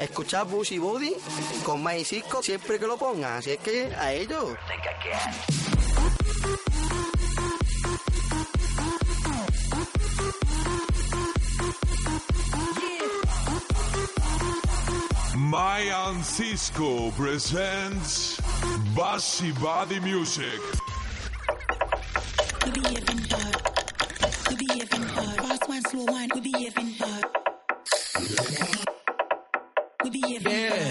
Escuchar Busy Body con Mayer Cisco siempre que lo pongan. Así es que a ellos. Mayan Cisco presents Bassy Body Music. We behaving hard. We behaving hard. Fast one, slow one. We behaving hard. Yeah.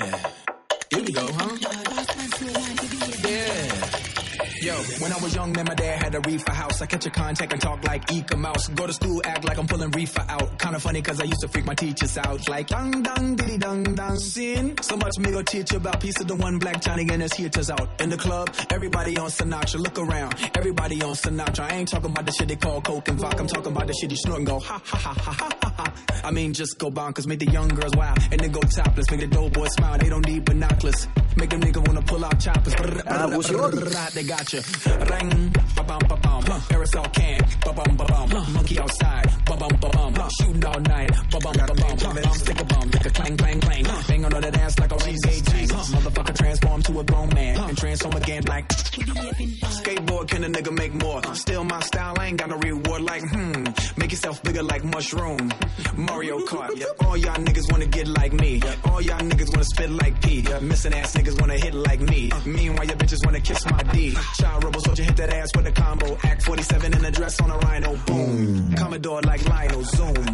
When I was young, man, my dad had a reefer house. I catch a contact and talk like Eek-A-Mouse. Go to school, act like I'm pulling reefer out. Kinda funny cause I used to freak my teachers out. Like, dung, dung, diddy, dung, dung, sin. So much me go teach you about piece of the one black Johnny and his hitters out. In the club, everybody on Sinatra. Look around, everybody on Sinatra. I ain't talking about the shit they call coke and vodka. I'm talking about the shit you snort and go, ha, ha, ha, ha, ha, ha, ha. I mean, just go bonkers, make the young girls wild, and then go topless. Make the dope boys smile, they don't need binoculars. Make them nigga wanna pull out choppers. Ah, your- They got you. Ring, ba bum ba bum. Aerosol can, ba bum ba bum. Monkey outside, ba bum ba bum. Shooting all night, ba bum ba bum. Bum stick a bum, stick a clang clang clang. Bang on the dance like a tank. A grown man and transform again like. Skateboard can a nigga make more? Still my style, I ain't got no reward like hmm. Make yourself bigger like mushroom. Mario Kart. All y'all niggas wanna get like me. All y'all niggas wanna spit like P. Missing ass niggas wanna hit like me. Meanwhile, your bitches wanna kiss my D. Child rebel soldier hit that ass with a combo. Act 47 in a dress on a rhino. Boom. Commodore like Lionel. Zoom.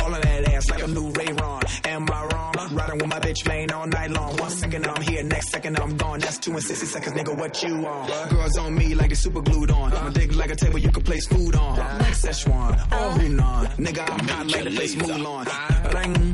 All of that ass like a new Ray Ron. Am I wrong? Riding with my bitch playing all night long. One second I'm here, next second I'm gone. That's two and sixty seconds, nigga. What you on? Girls on me like they super glued on. My dick like a table you can place food on. Like Szechuan, oh Hunan. Nigga, I'm hot like the place Mulan. Ring,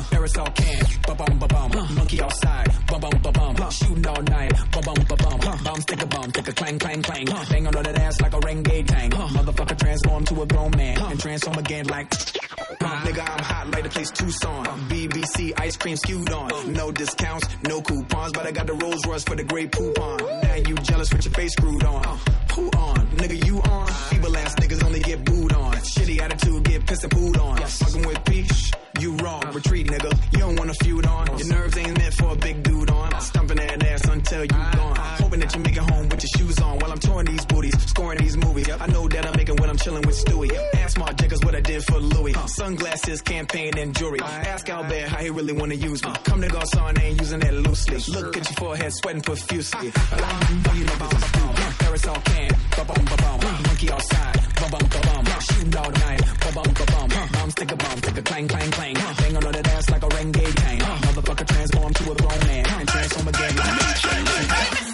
bum. Aerosol can, ba bum ba bum. Monkey outside, ba bum ba bum. Shooting all night, ba bum ba bum. Bomb stick a bum, stick a clang clang clang. Bang on all that ass like a renegade tank. Motherfucker transform to a grown man and transform again like. Nigga, I'm hot like the place Tucson. BBC ice cream skewed on. No discounts, no coupons, but I got the Rolls Royce for the Grey Poupon. Now you jealous with your face screwed on. Who on? Nigga, you on? Feeble ass niggas only get booed on. Shitty attitude, get pissed and booed on. Fucking with peace, you wrong. Retreat, nigga. You don't wanna feud on. Your nerves ain't meant for a big dude on. Stumping that ass until you gone. Hoping that you make it home with your shoes on while I'm touring these booties, scoring these movies. I know that I'm making when I'm chilling with Stewie. My jiggers what I did for Louis. Sunglasses, campaign, and jewelry. Ask Albert how he really wanna use me. Comme des Garçons, I ain't using that loosely. Look at your forehead, sweating profusely. Aerosol can, ba bum ba bum. Monkey outside, ba bum ba bum. Shooting all night, ba bum ba bum. Bomb stick a bum, stick a clang clang clang. Bang on that ass like a renegade tank. Motherfucker transform to a grown man and transform again.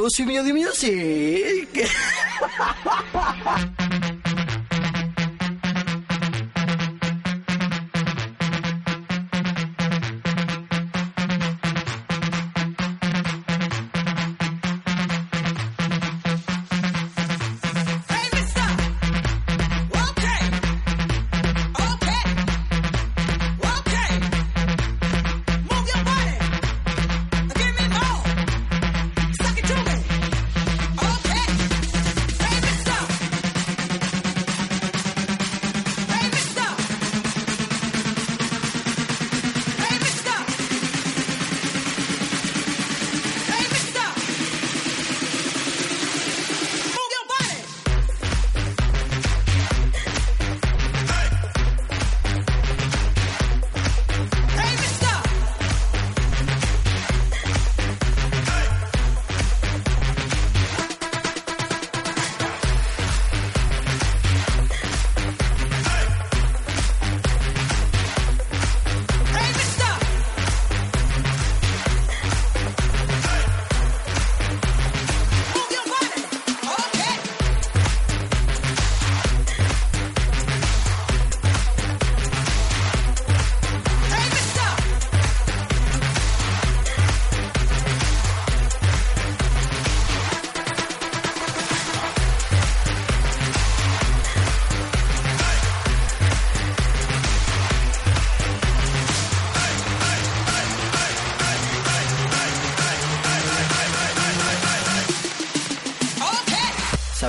Dios mío, Dios mío, sí.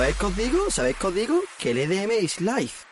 ¿Sabéis qué os digo? ¿Sabéis qué os digo? Que el EDM es live.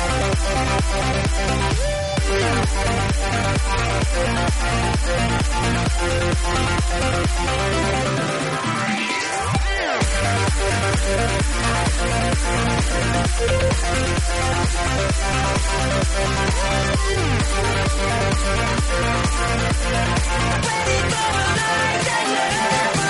Where we go, alive,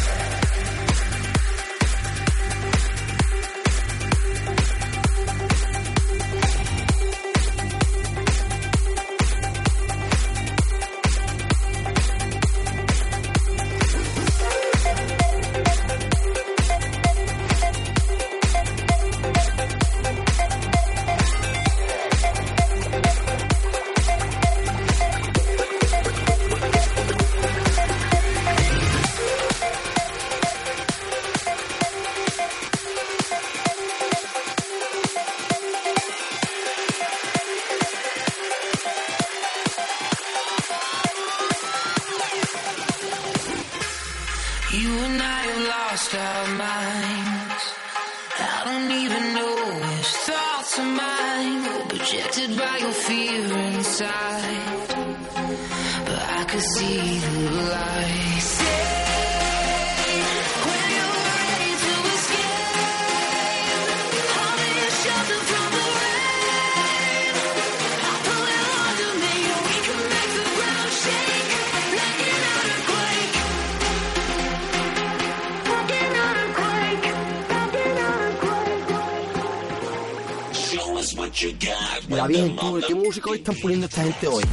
Mira bien, ¿qué música están poniendo esta gente hoy?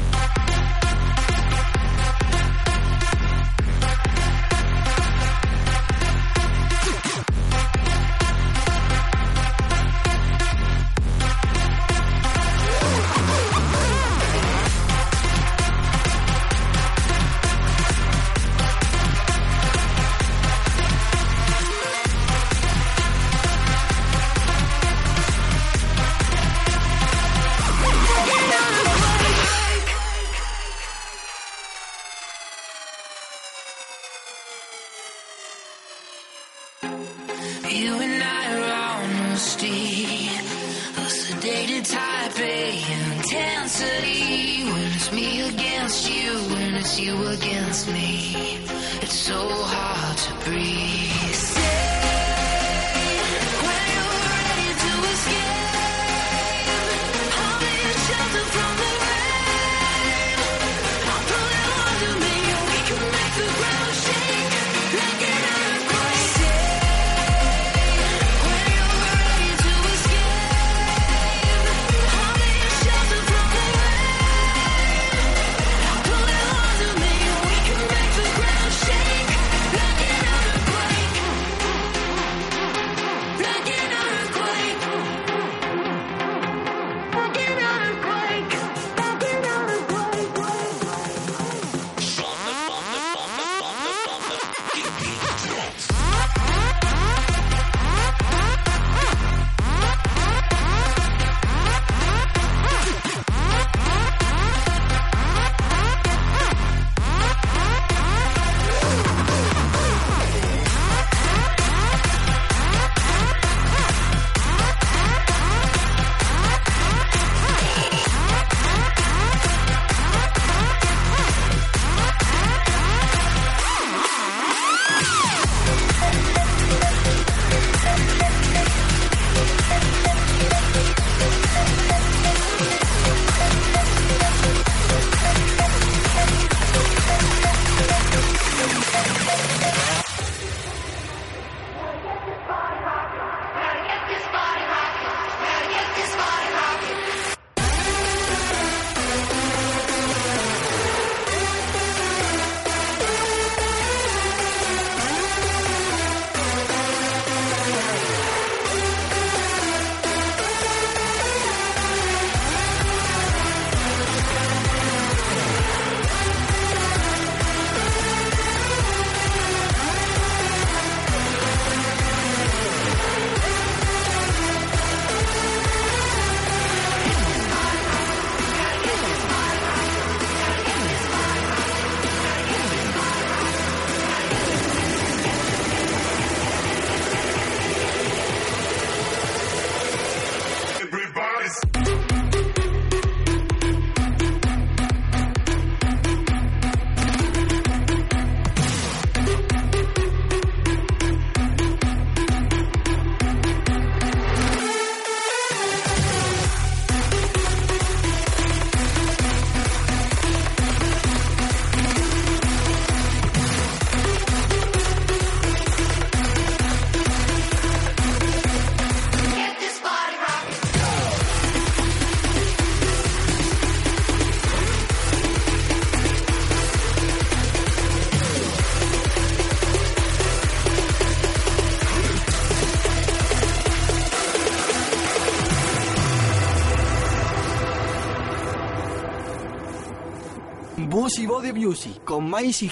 Music con Maíz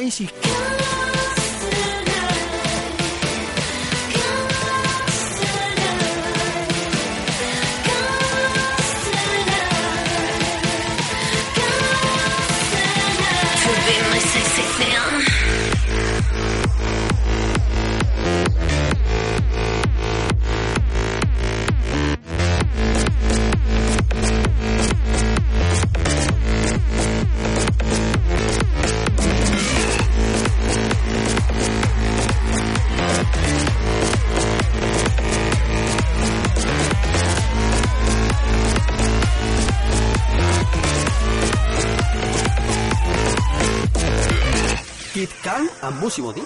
país Musi Modi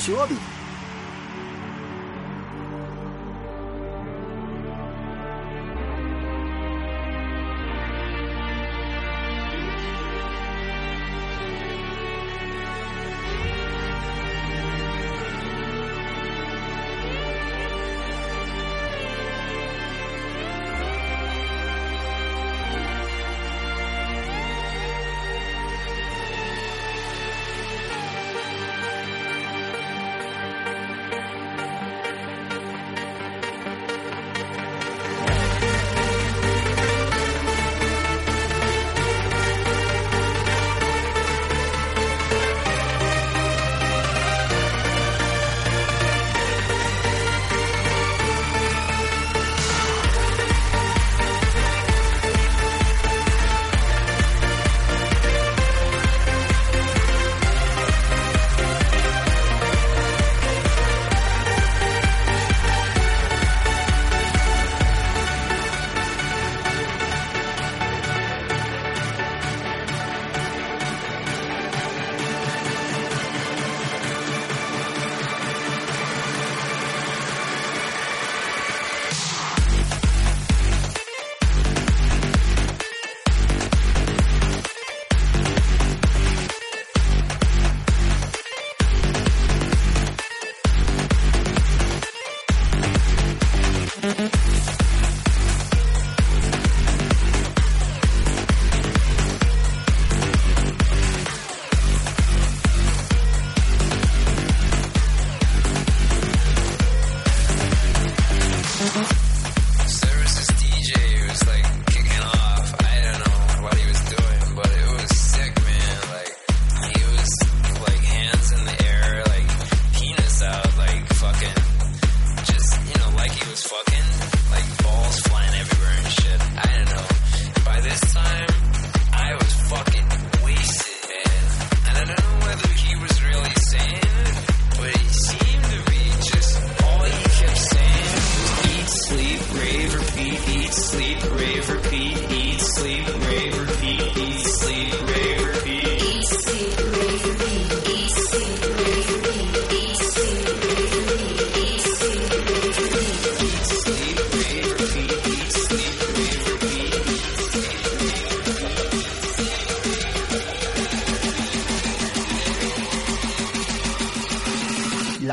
Số.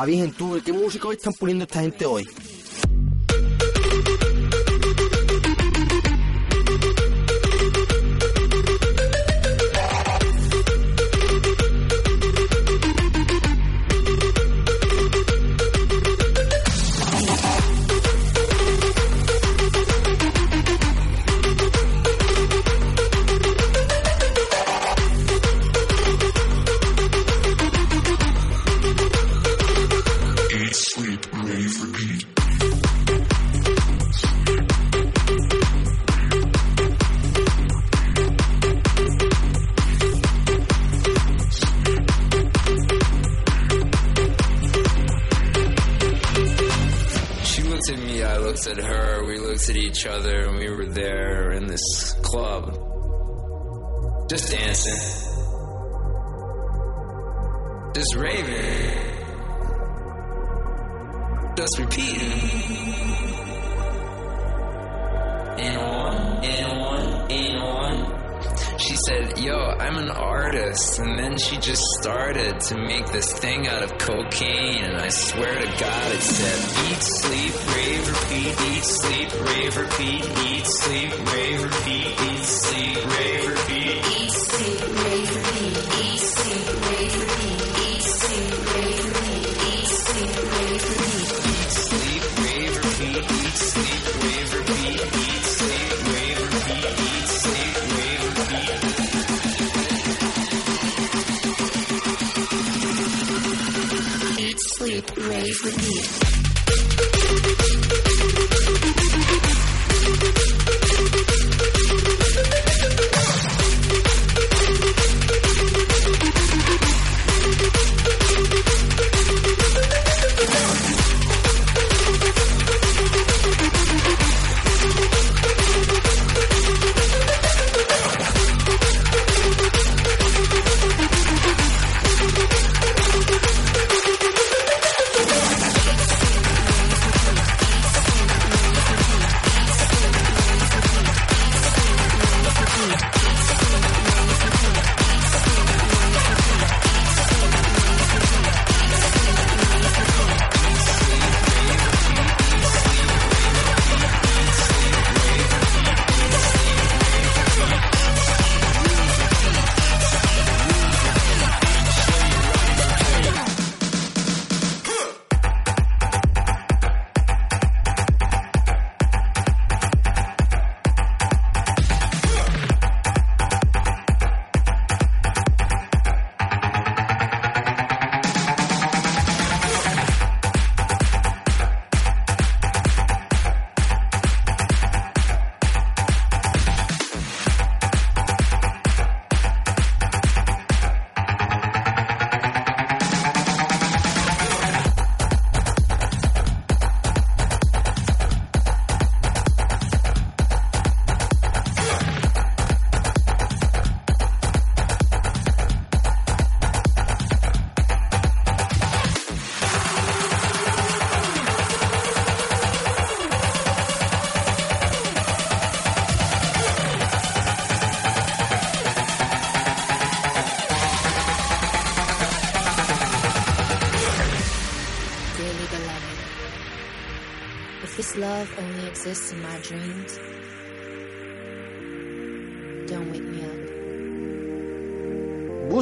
Virgen, tú, ¿qué música hoy están poniendo esta gente hoy? 그 렇?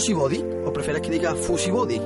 Fusibody? ¿O prefieres que diga Fusibody?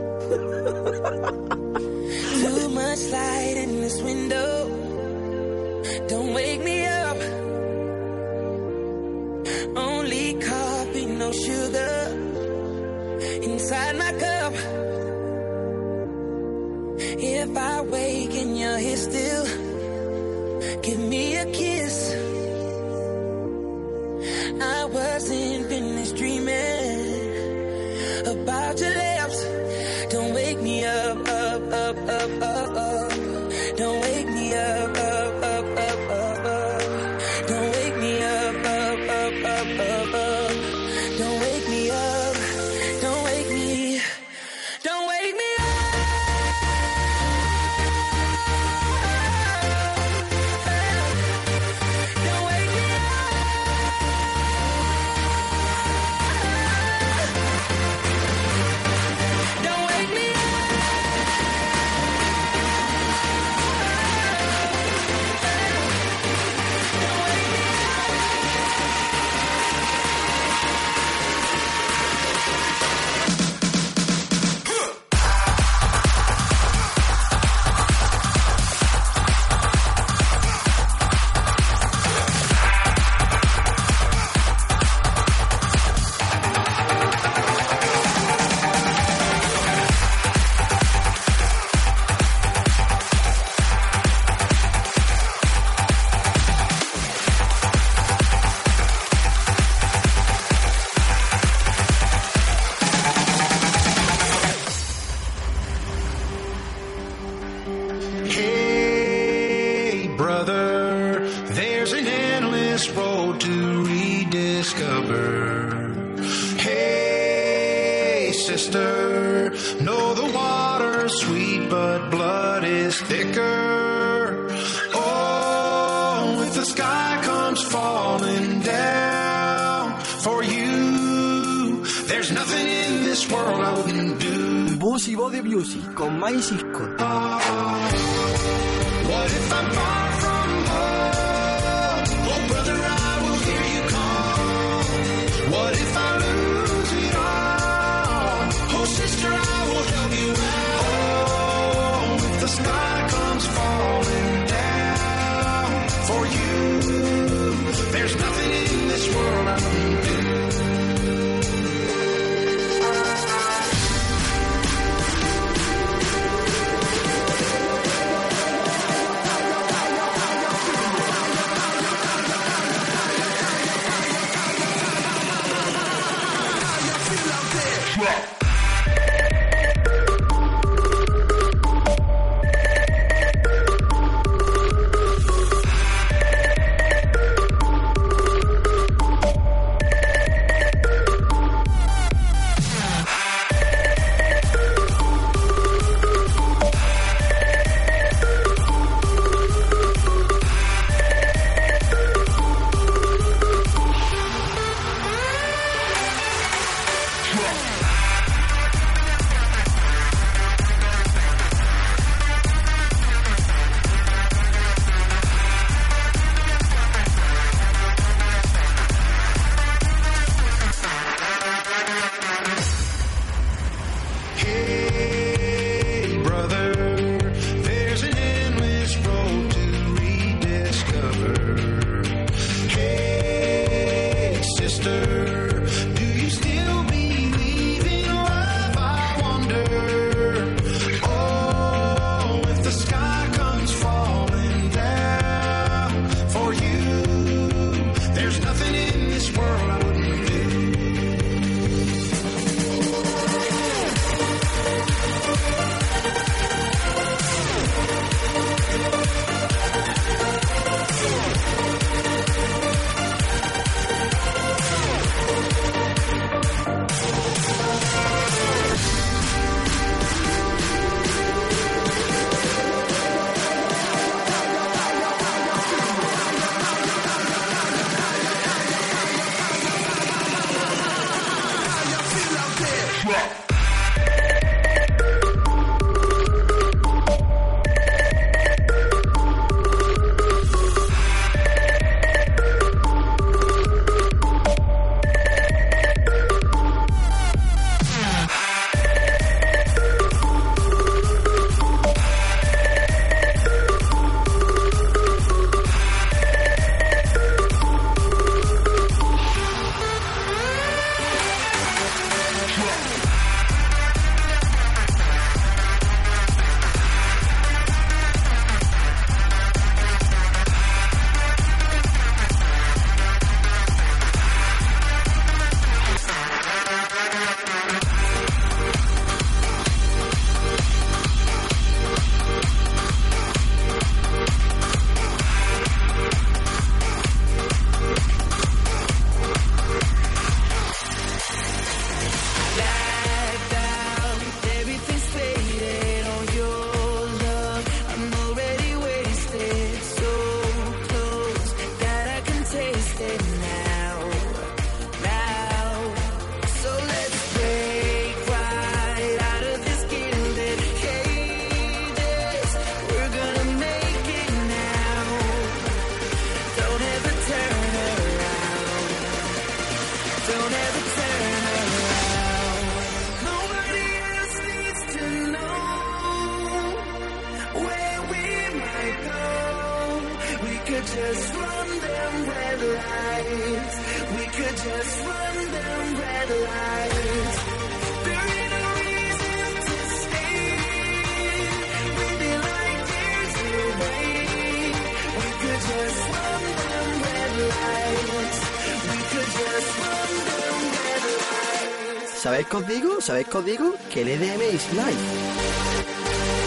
¿Sabéis qué os digo? ¿Sabéis qué os digo? Que el EDM is live.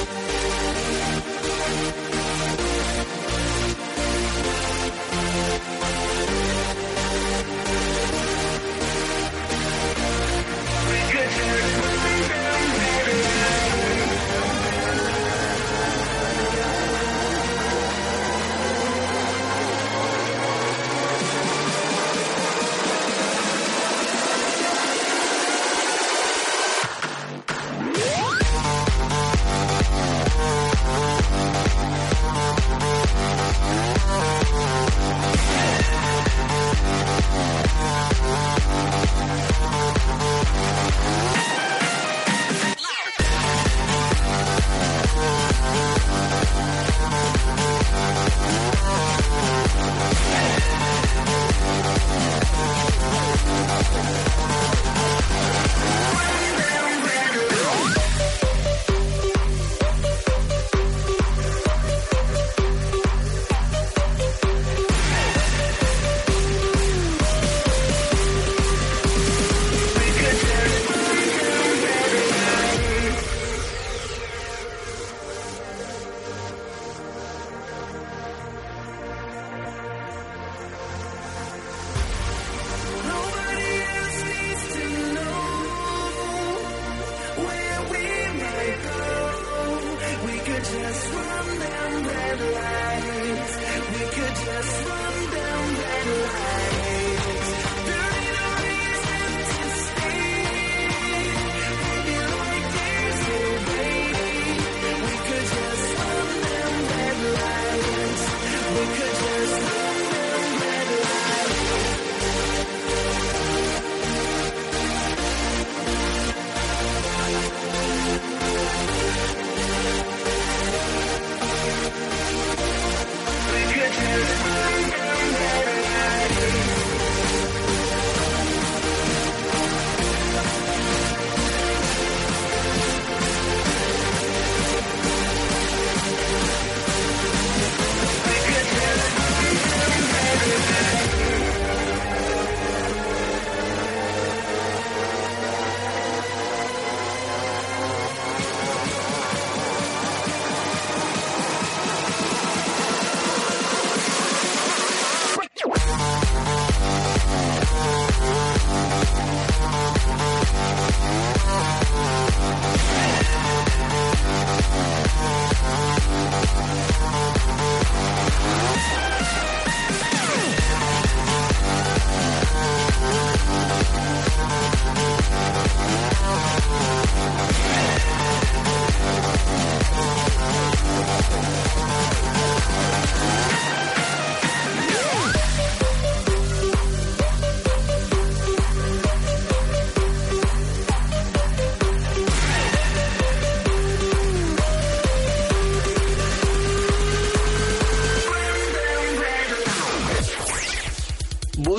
When you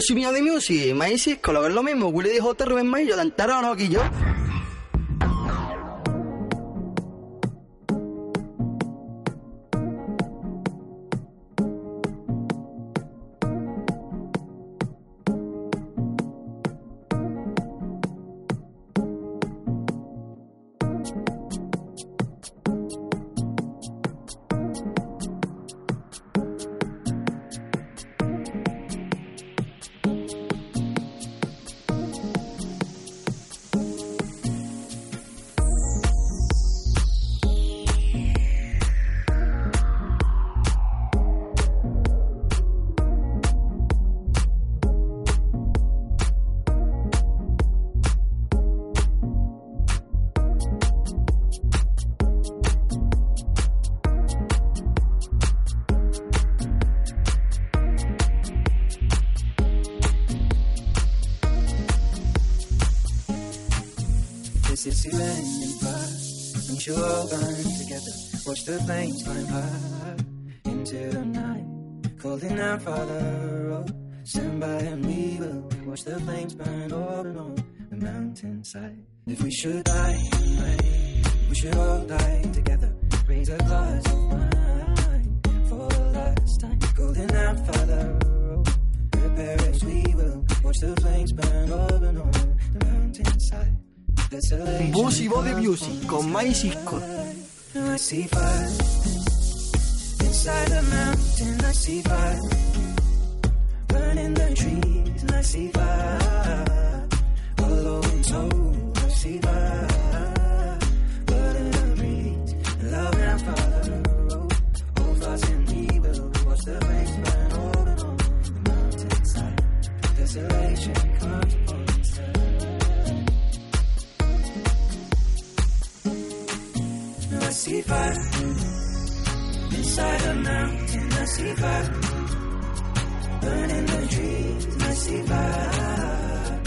subito di Music, ma sì, quello che lo mismo, quello di Hot Rubén Mayo, tantarono che io. Watch the flames climb high into the night, calling out, Father, oh, stand by and we will watch the flames burn all along the mountainside. If we should die see fire inside a mountain. I see fire burning the trees. I see fire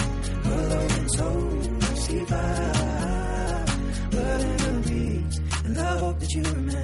following soul. I see fire burning the breeze. And I hope that you remember